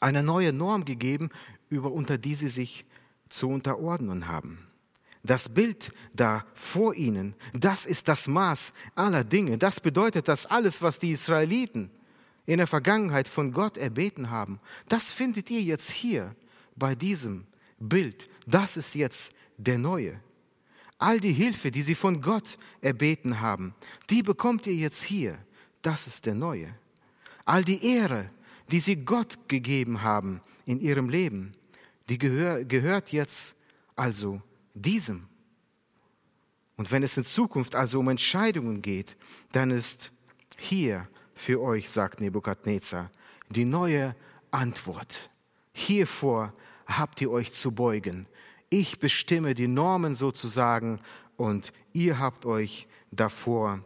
eine neue Norm gegeben, über, unter die sie sich zu unterordnen haben. Das Bild da vor ihnen, das ist das Maß aller Dinge. Das bedeutet, dass alles, was die Israeliten in der Vergangenheit von Gott erbeten haben, das findet ihr jetzt hier bei diesem Bild. Das ist jetzt der Neue. All die Hilfe, die sie von Gott erbeten haben, die bekommt ihr jetzt hier. Das ist der Neue. All die Ehre, die sie Gott gegeben haben in ihrem Leben, die gehör, gehört jetzt also diesem. Und wenn es in Zukunft also um Entscheidungen geht, dann ist hier für euch, sagt Nebukadnezar, die neue Antwort. Hiervor habt ihr euch zu beugen. Ich bestimme die Normen sozusagen und ihr habt euch davor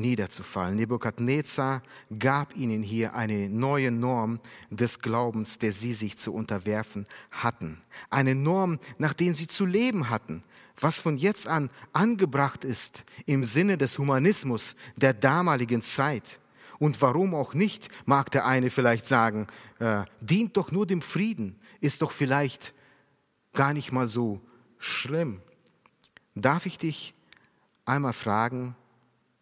niederzufallen. Nebukadnezar gab ihnen hier eine neue Norm des Glaubens, der sie sich zu unterwerfen hatten. Eine Norm, nach der sie zu leben hatten, was von jetzt an angebracht ist im Sinne des Humanismus der damaligen Zeit. Und warum auch nicht, mag der eine vielleicht sagen, äh, dient doch nur dem Frieden, ist doch vielleicht gar nicht mal so schlimm. Darf ich dich einmal fragen,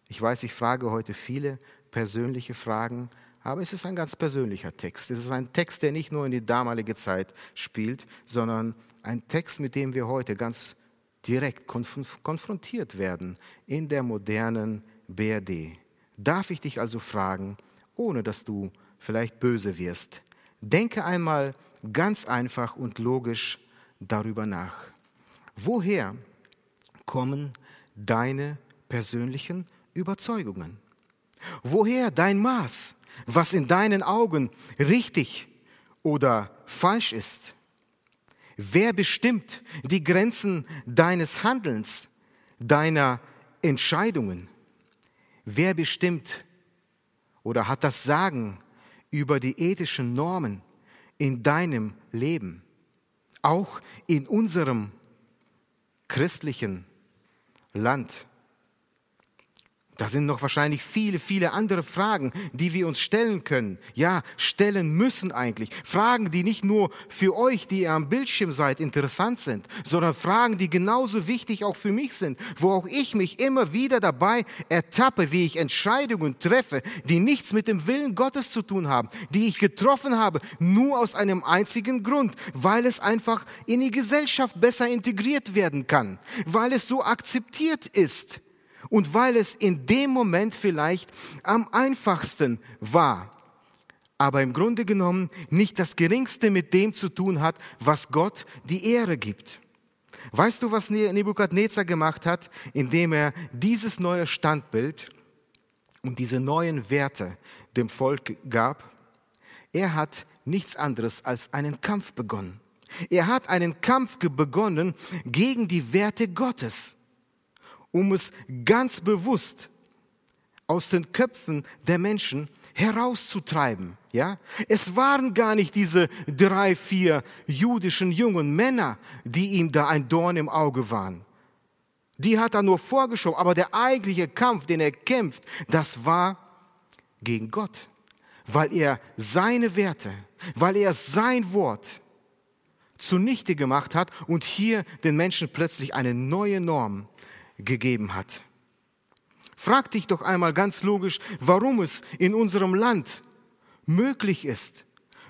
ich weiß, ich frage heute viele persönliche Fragen, aber es ist ein ganz persönlicher Text. Es ist ein Text, der nicht nur in die damalige Zeit spielt, sondern ein Text, mit dem wir heute ganz direkt konf konfrontiert werden in der modernen BRD. Darf ich dich also fragen, ohne dass du vielleicht böse wirst, denke einmal ganz einfach und logisch darüber nach. Woher kommen deine persönlichen Überzeugungen. Woher dein Maß, was in deinen Augen richtig oder falsch ist? Wer bestimmt die Grenzen deines Handelns, deiner Entscheidungen? Wer bestimmt oder hat das Sagen über die ethischen Normen in deinem Leben? Auch in unserem christlichen Land. Da sind noch wahrscheinlich viele, viele andere Fragen, die wir uns stellen können. Ja, stellen müssen eigentlich. Fragen, die nicht nur für euch, die ihr am Bildschirm seid, interessant sind, sondern Fragen, die genauso wichtig auch für mich sind, wo auch ich mich immer wieder dabei ertappe, wie ich Entscheidungen treffe, die nichts mit dem Willen Gottes zu tun haben, die ich getroffen habe, nur aus einem einzigen Grund, weil es einfach in die Gesellschaft besser integriert werden kann, weil es so akzeptiert ist und weil es in dem Moment vielleicht am einfachsten war, aber im Grunde genommen nicht das geringste mit dem zu tun hat, was Gott die Ehre gibt. Weißt du, was Nebukadnezar gemacht hat, indem er dieses neue Standbild und diese neuen Werte dem Volk gab? Er hat nichts anderes als einen Kampf begonnen. Er hat einen Kampf begonnen gegen die Werte Gottes um es ganz bewusst aus den Köpfen der Menschen herauszutreiben. Ja? Es waren gar nicht diese drei, vier jüdischen jungen Männer, die ihm da ein Dorn im Auge waren. Die hat er nur vorgeschoben, aber der eigentliche Kampf, den er kämpft, das war gegen Gott, weil er seine Werte, weil er sein Wort zunichte gemacht hat und hier den Menschen plötzlich eine neue Norm gegeben hat. Frag dich doch einmal ganz logisch, warum es in unserem Land möglich ist,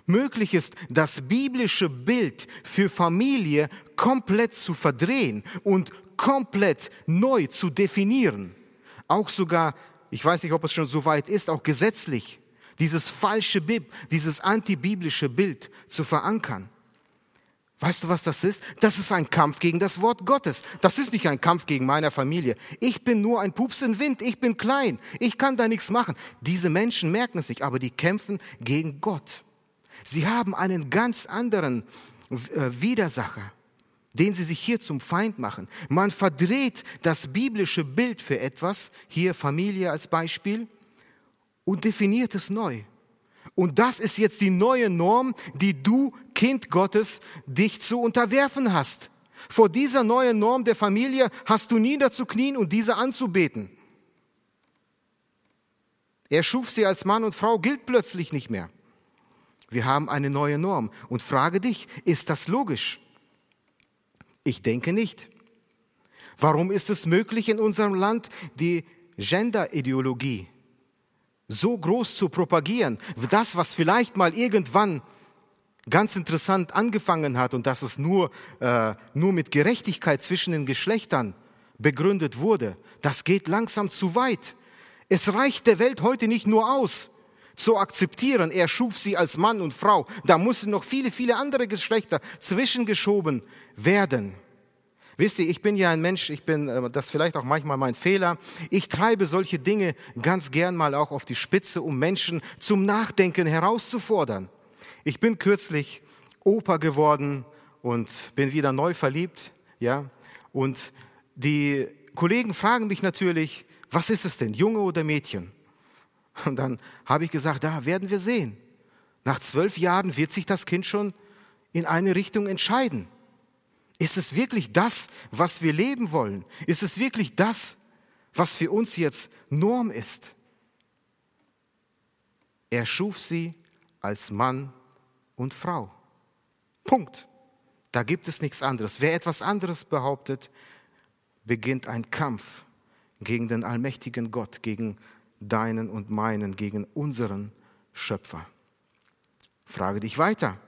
möglich ist, das biblische Bild für Familie komplett zu verdrehen und komplett neu zu definieren. Auch sogar, ich weiß nicht, ob es schon so weit ist, auch gesetzlich, dieses falsche Bib, dieses antibiblische Bild zu verankern. Weißt du, was das ist? Das ist ein Kampf gegen das Wort Gottes. Das ist nicht ein Kampf gegen meine Familie. Ich bin nur ein Pups im Wind. Ich bin klein. Ich kann da nichts machen. Diese Menschen merken es nicht, aber die kämpfen gegen Gott. Sie haben einen ganz anderen äh, Widersacher, den sie sich hier zum Feind machen. Man verdreht das biblische Bild für etwas, hier Familie als Beispiel, und definiert es neu. Und das ist jetzt die neue Norm, die du, Kind Gottes, dich zu unterwerfen hast. Vor dieser neuen Norm der Familie hast du niederzuknien und diese anzubeten. Er schuf sie als Mann und Frau, gilt plötzlich nicht mehr. Wir haben eine neue Norm. Und frage dich, ist das logisch? Ich denke nicht. Warum ist es möglich, in unserem Land die Gender-Ideologie so groß zu propagieren? Das, was vielleicht mal irgendwann ganz interessant angefangen hat und dass es nur, äh, nur mit Gerechtigkeit zwischen den Geschlechtern begründet wurde, das geht langsam zu weit. Es reicht der Welt heute nicht nur aus, zu akzeptieren, er schuf sie als Mann und Frau. Da mussten noch viele, viele andere Geschlechter zwischengeschoben werden. Wisst ihr, ich bin ja ein Mensch, ich bin, äh, das vielleicht auch manchmal mein Fehler. Ich treibe solche Dinge ganz gern mal auch auf die Spitze, um Menschen zum Nachdenken herauszufordern. Ich bin kürzlich Opa geworden und bin wieder neu verliebt, ja. Und die Kollegen fragen mich natürlich, was ist es denn, Junge oder Mädchen? Und dann habe ich gesagt, da werden wir sehen. Nach zwölf Jahren wird sich das Kind schon in eine Richtung entscheiden. Ist es wirklich das, was wir leben wollen? Ist es wirklich das, was für uns jetzt Norm ist? Er schuf sie als Mann und Frau. Punkt. Da gibt es nichts anderes. Wer etwas anderes behauptet, beginnt ein Kampf gegen den allmächtigen Gott, gegen deinen und meinen, gegen unseren Schöpfer. Frage dich weiter.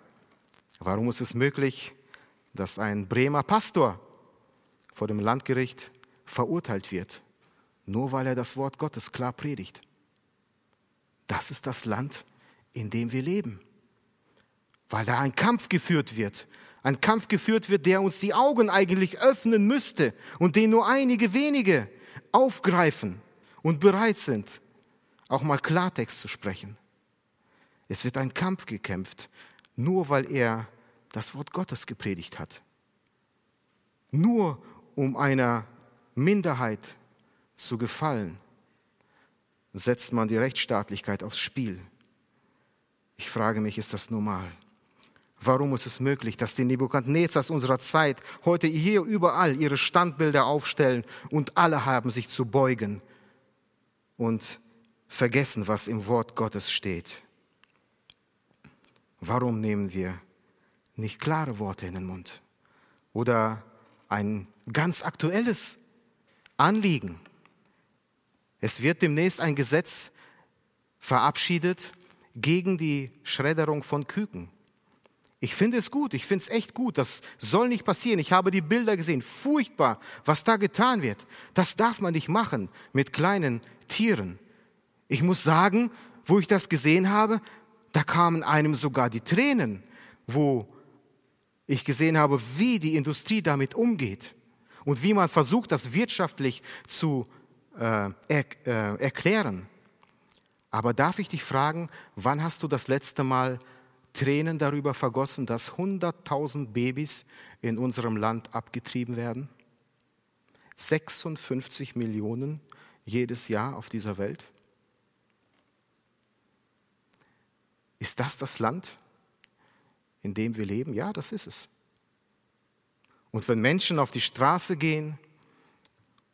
Warum ist es möglich, dass ein Bremer Pastor vor dem Landgericht verurteilt wird, nur weil er das Wort Gottes klar predigt? Das ist das Land, in dem wir leben weil da ein Kampf geführt wird. Ein Kampf geführt wird, der uns die Augen eigentlich öffnen müsste und den nur einige wenige aufgreifen und bereit sind, auch mal Klartext zu sprechen. Es wird ein Kampf gekämpft, nur weil er das Wort Gottes gepredigt hat. Nur um einer Minderheit zu gefallen, setzt man die Rechtsstaatlichkeit aufs Spiel. Ich frage mich, ist das normal? Warum ist es möglich, dass die Nebukadnezars unserer Zeit heute hier überall ihre Standbilder aufstellen und alle haben sich zu beugen und vergessen, was im Wort Gottes steht? Warum nehmen wir nicht klare Worte in den Mund oder ein ganz aktuelles Anliegen? Es wird demnächst ein Gesetz verabschiedet gegen die Schredderung von Küken. Ich finde es gut, ich finde es echt gut. Das soll nicht passieren. Ich habe die Bilder gesehen. Furchtbar, was da getan wird. Das darf man nicht machen mit kleinen Tieren. Ich muss sagen, wo ich das gesehen habe, da kamen einem sogar die Tränen, wo ich gesehen habe, wie die Industrie damit umgeht und wie man versucht, das wirtschaftlich zu äh, er, äh, erklären. Aber darf ich dich fragen, wann hast du das letzte Mal Tränen darüber vergossen, dass 100.000 Babys in unserem Land abgetrieben werden? 56 Millionen jedes Jahr auf dieser Welt? Ist das das Land, in dem wir leben? Ja, das ist es. Und wenn Menschen auf die Straße gehen,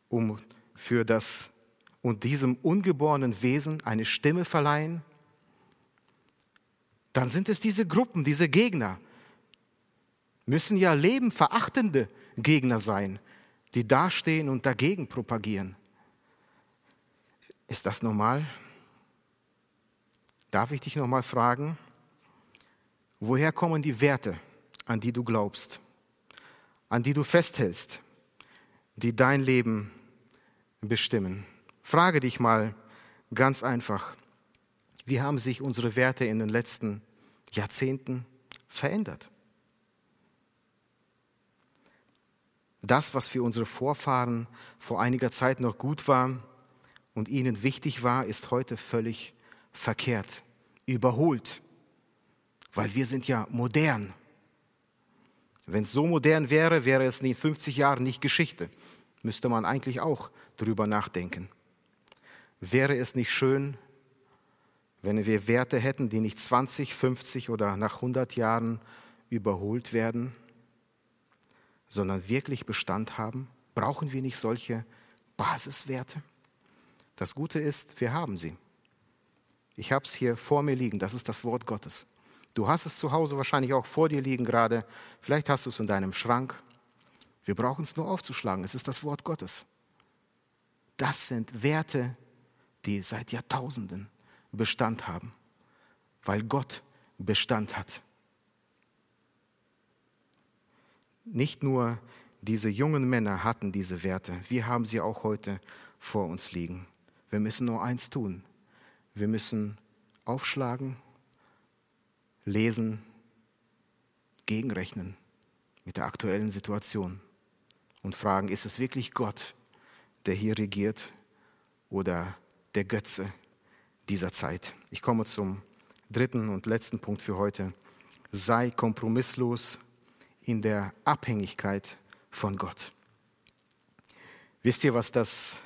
um für das und diesem ungeborenen Wesen eine Stimme verleihen, dann sind es diese Gruppen, diese Gegner. Müssen ja lebenverachtende Gegner sein, die dastehen und dagegen propagieren. Ist das normal? Darf ich dich nochmal fragen, woher kommen die Werte, an die du glaubst, an die du festhältst, die dein Leben bestimmen? Frage dich mal ganz einfach, wie haben sich unsere Werte in den letzten Jahrzehnten verändert? Das, was für unsere Vorfahren vor einiger Zeit noch gut war und ihnen wichtig war, ist heute völlig verkehrt, überholt, weil wir sind ja modern. Wenn es so modern wäre, wäre es in 50 Jahren nicht Geschichte. Müsste man eigentlich auch drüber nachdenken. Wäre es nicht schön, wenn wir Werte hätten, die nicht 20, 50 oder nach 100 Jahren überholt werden, sondern wirklich Bestand haben? Brauchen wir nicht solche Basiswerte? Das Gute ist, wir haben sie. Ich habe es hier vor mir liegen, das ist das Wort Gottes. Du hast es zu Hause wahrscheinlich auch vor dir liegen gerade. Vielleicht hast du es in deinem Schrank. Wir brauchen es nur aufzuschlagen. Es ist das Wort Gottes. Das sind Werte, die seit Jahrtausenden Bestand haben, weil Gott Bestand hat. Nicht nur diese jungen Männer hatten diese Werte, wir haben sie auch heute vor uns liegen. Wir müssen nur eins tun. Wir müssen aufschlagen, lesen, gegenrechnen mit der aktuellen Situation und fragen, ist es wirklich Gott, der hier regiert oder der Götze dieser Zeit? Ich komme zum dritten und letzten Punkt für heute. Sei kompromisslos in der Abhängigkeit von Gott. Wisst ihr, was das,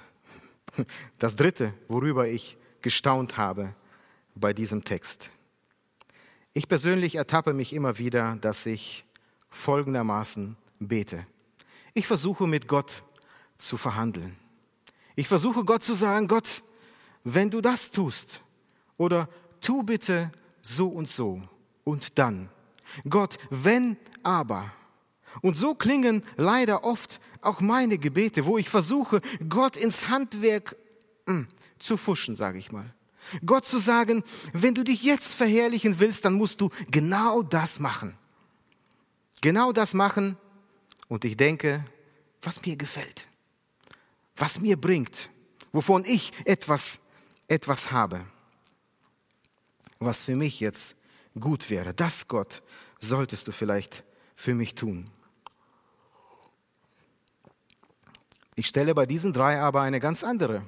das dritte, worüber ich gestaunt habe bei diesem Text? Ich persönlich ertappe mich immer wieder, dass ich folgendermaßen bete. Ich versuche mit Gott zu verhandeln. Ich versuche Gott zu sagen, Gott, wenn du das tust oder tu bitte so und so und dann. Gott, wenn aber. Und so klingen leider oft auch meine Gebete, wo ich versuche, Gott ins Handwerk hm, zu fuschen, sage ich mal. Gott zu sagen, wenn du dich jetzt verherrlichen willst, dann musst du genau das machen. Genau das machen. Und ich denke, was mir gefällt, was mir bringt, wovon ich etwas, etwas habe, was für mich jetzt gut wäre. Das, Gott, solltest du vielleicht für mich tun. Ich stelle bei diesen drei aber eine ganz andere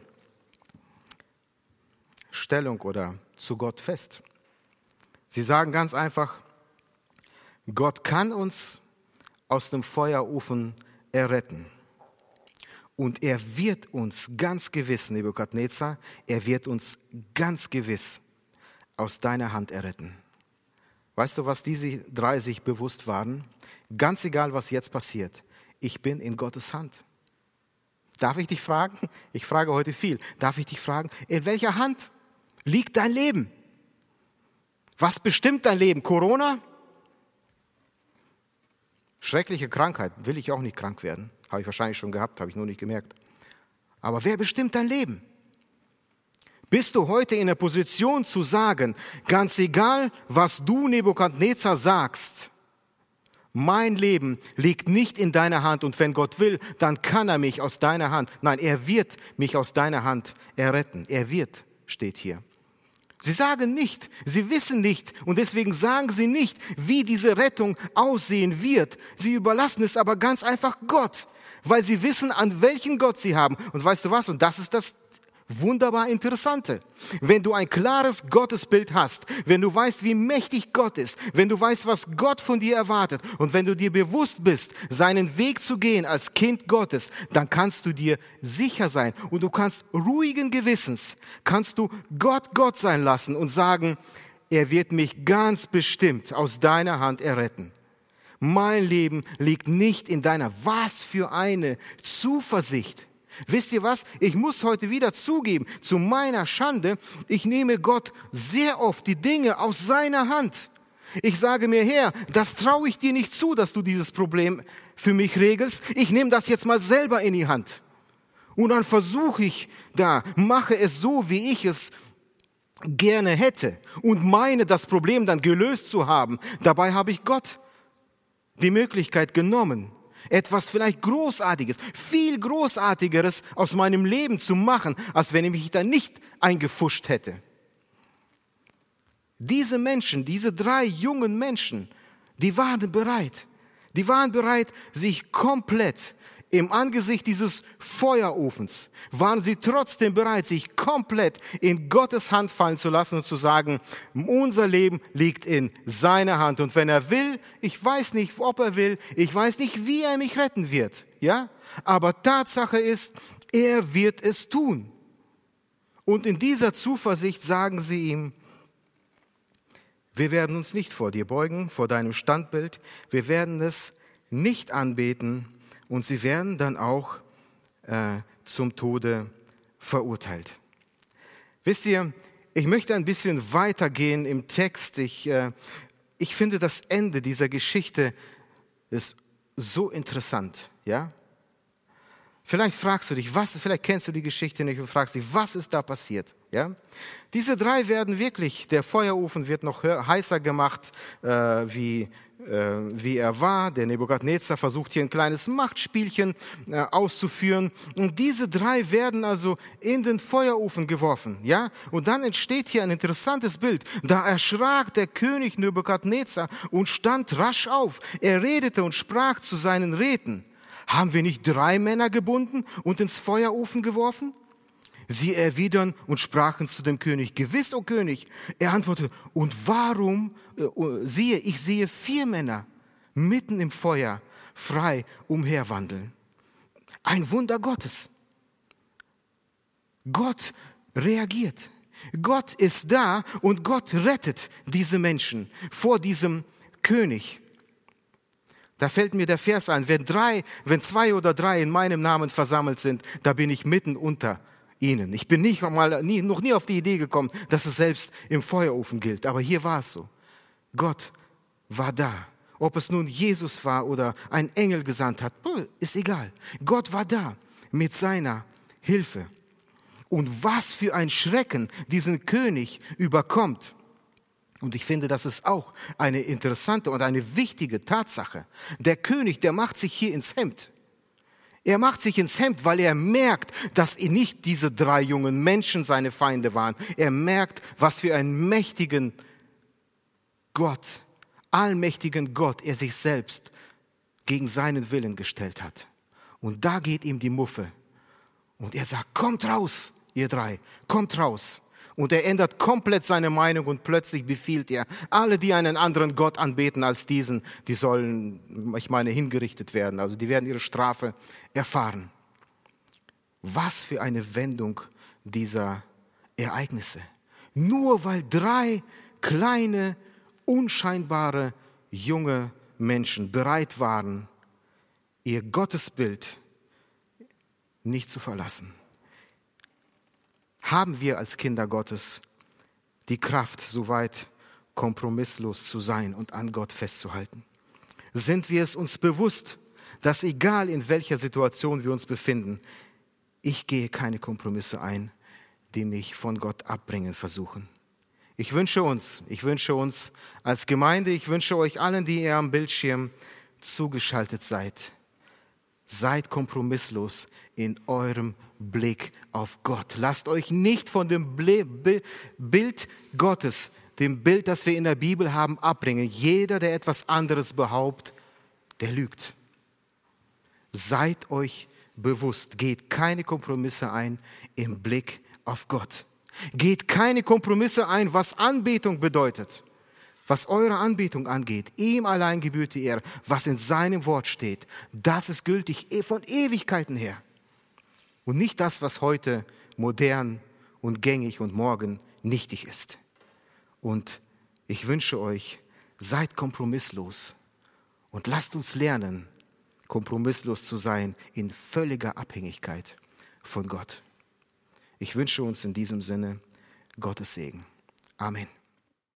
Stellung oder zu Gott fest. Sie sagen ganz einfach, Gott kann uns aus dem Feuerofen erretten. Und er wird uns ganz gewiss, Nebukadnezar, er wird uns ganz gewiss aus deiner Hand erretten. Weißt du, was diese drei sich bewusst waren? Ganz egal, was jetzt passiert, ich bin in Gottes Hand. Darf ich dich fragen? Ich frage heute viel. Darf ich dich fragen, in welcher Hand liegt dein Leben? Was bestimmt dein Leben? Corona? Schreckliche Krankheit. Will ich auch nicht krank werden. Habe ich wahrscheinlich schon gehabt, habe ich nur nicht gemerkt. Aber wer bestimmt dein Leben? Bist du heute in der Position zu sagen, ganz egal, was du Nebukadnezar sagst, mein Leben liegt nicht in deiner Hand und wenn Gott will, dann kann er mich aus deiner Hand, nein, er wird mich aus deiner Hand erretten. Er wird, steht hier. Sie sagen nicht, sie wissen nicht und deswegen sagen sie nicht, wie diese Rettung aussehen wird. Sie überlassen es aber ganz einfach Gott, weil sie wissen, an welchen Gott sie haben. Und weißt du was? Und das ist das wunderbar Interessante. Wenn du ein klares Gottesbild hast, wenn du weißt, wie mächtig Gott ist, wenn du weißt, was Gott von dir erwartet und wenn du dir bewusst bist, seinen Weg zu gehen als Kind Gottes, dann kannst du dir sicher sein und du kannst ruhigen Gewissens, kannst du Gott Gott sein lassen und sagen, er wird mich ganz bestimmt aus deiner Hand erretten. Mein Leben liegt nicht in deiner. Was für eine Zuversicht. Wisst ihr was? Ich muss heute wieder zugeben, zu meiner Schande, ich nehme Gott sehr oft die Dinge aus seiner Hand. Ich sage mir, Herr, das traue ich dir nicht zu, dass du dieses Problem für mich regelst. Ich nehme das jetzt mal selber in die Hand. Und dann versuche ich da, mache es so, wie ich es gerne hätte und meine, das Problem dann gelöst zu haben. Dabei habe ich Gott die Möglichkeit genommen, etwas vielleicht Großartiges, viel Großartigeres aus meinem Leben zu machen, als wenn ich mich da nicht eingefuscht hätte. Diese Menschen, diese drei jungen Menschen, die waren bereit. Die waren bereit, sich komplett im Angesicht dieses Feuerofens waren sie trotzdem bereit, sich komplett in Gottes Hand fallen zu lassen und zu sagen, unser Leben liegt in seiner Hand. Und wenn er will, ich weiß nicht, ob er will, ich weiß nicht, wie er mich retten wird, ja? Aber Tatsache ist, er wird es tun. Und in dieser Zuversicht sagen sie ihm, wir werden uns nicht vor dir beugen, vor deinem Standbild, wir werden es nicht anbeten, und sie werden dann auch äh, zum Tode verurteilt. Wisst ihr, ich möchte ein bisschen weitergehen im Text. Ich, äh, ich finde das Ende dieser Geschichte ist so interessant, ja? Vielleicht fragst du dich, was, vielleicht kennst du die Geschichte nicht und fragst dich, was ist da passiert? Ja? Diese drei werden wirklich, der Feuerofen wird noch heißer gemacht, äh, wie, wie er war. Der Nebukadnezar versucht hier ein kleines Machtspielchen äh, auszuführen. Und diese drei werden also in den Feuerofen geworfen. Ja? Und dann entsteht hier ein interessantes Bild. Da erschrak der König Nebukadnezar und stand rasch auf. Er redete und sprach zu seinen Räten. Haben wir nicht drei Männer gebunden und ins Feuerofen geworfen? Sie erwidern und sprachen zu dem König, gewiss, o oh König. Er antwortete, und warum, äh, siehe, ich sehe vier Männer mitten im Feuer frei umherwandeln. Ein Wunder Gottes. Gott reagiert. Gott ist da und Gott rettet diese Menschen vor diesem König. Da fällt mir der Vers ein, wenn drei, wenn zwei oder drei in meinem Namen versammelt sind, da bin ich mitten unter ihnen. Ich bin nicht mal, nie, noch nie auf die Idee gekommen, dass es selbst im Feuerofen gilt. Aber hier war es so. Gott war da. Ob es nun Jesus war oder ein Engel gesandt hat, ist egal. Gott war da mit seiner Hilfe. Und was für ein Schrecken diesen König überkommt. Und ich finde, das ist auch eine interessante und eine wichtige Tatsache. Der König, der macht sich hier ins Hemd. Er macht sich ins Hemd, weil er merkt, dass nicht diese drei jungen Menschen seine Feinde waren. Er merkt, was für einen mächtigen Gott, allmächtigen Gott er sich selbst gegen seinen Willen gestellt hat. Und da geht ihm die Muffe. Und er sagt, kommt raus, ihr drei, kommt raus. Und er ändert komplett seine Meinung und plötzlich befiehlt er, alle, die einen anderen Gott anbeten als diesen, die sollen, ich meine, hingerichtet werden. Also die werden ihre Strafe erfahren. Was für eine Wendung dieser Ereignisse. Nur weil drei kleine, unscheinbare, junge Menschen bereit waren, ihr Gottesbild nicht zu verlassen haben wir als Kinder Gottes die Kraft, so weit kompromisslos zu sein und an Gott festzuhalten? Sind wir es uns bewusst, dass egal in welcher Situation wir uns befinden, ich gehe keine Kompromisse ein, die mich von Gott abbringen versuchen. Ich wünsche uns, ich wünsche uns als Gemeinde, ich wünsche euch allen, die ihr am Bildschirm zugeschaltet seid, seid kompromisslos in eurem Blick auf Gott. Lasst euch nicht von dem Bild Gottes, dem Bild, das wir in der Bibel haben, abbringen. Jeder, der etwas anderes behauptet, der lügt. Seid euch bewusst, geht keine Kompromisse ein im Blick auf Gott. Geht keine Kompromisse ein, was Anbetung bedeutet. Was eure Anbetung angeht, ihm allein gebührt die Ehre, was in seinem Wort steht, das ist gültig von Ewigkeiten her. Und nicht das, was heute modern und gängig und morgen nichtig ist. Und ich wünsche euch, seid kompromisslos und lasst uns lernen, kompromisslos zu sein in völliger Abhängigkeit von Gott. Ich wünsche uns in diesem Sinne Gottes Segen. Amen.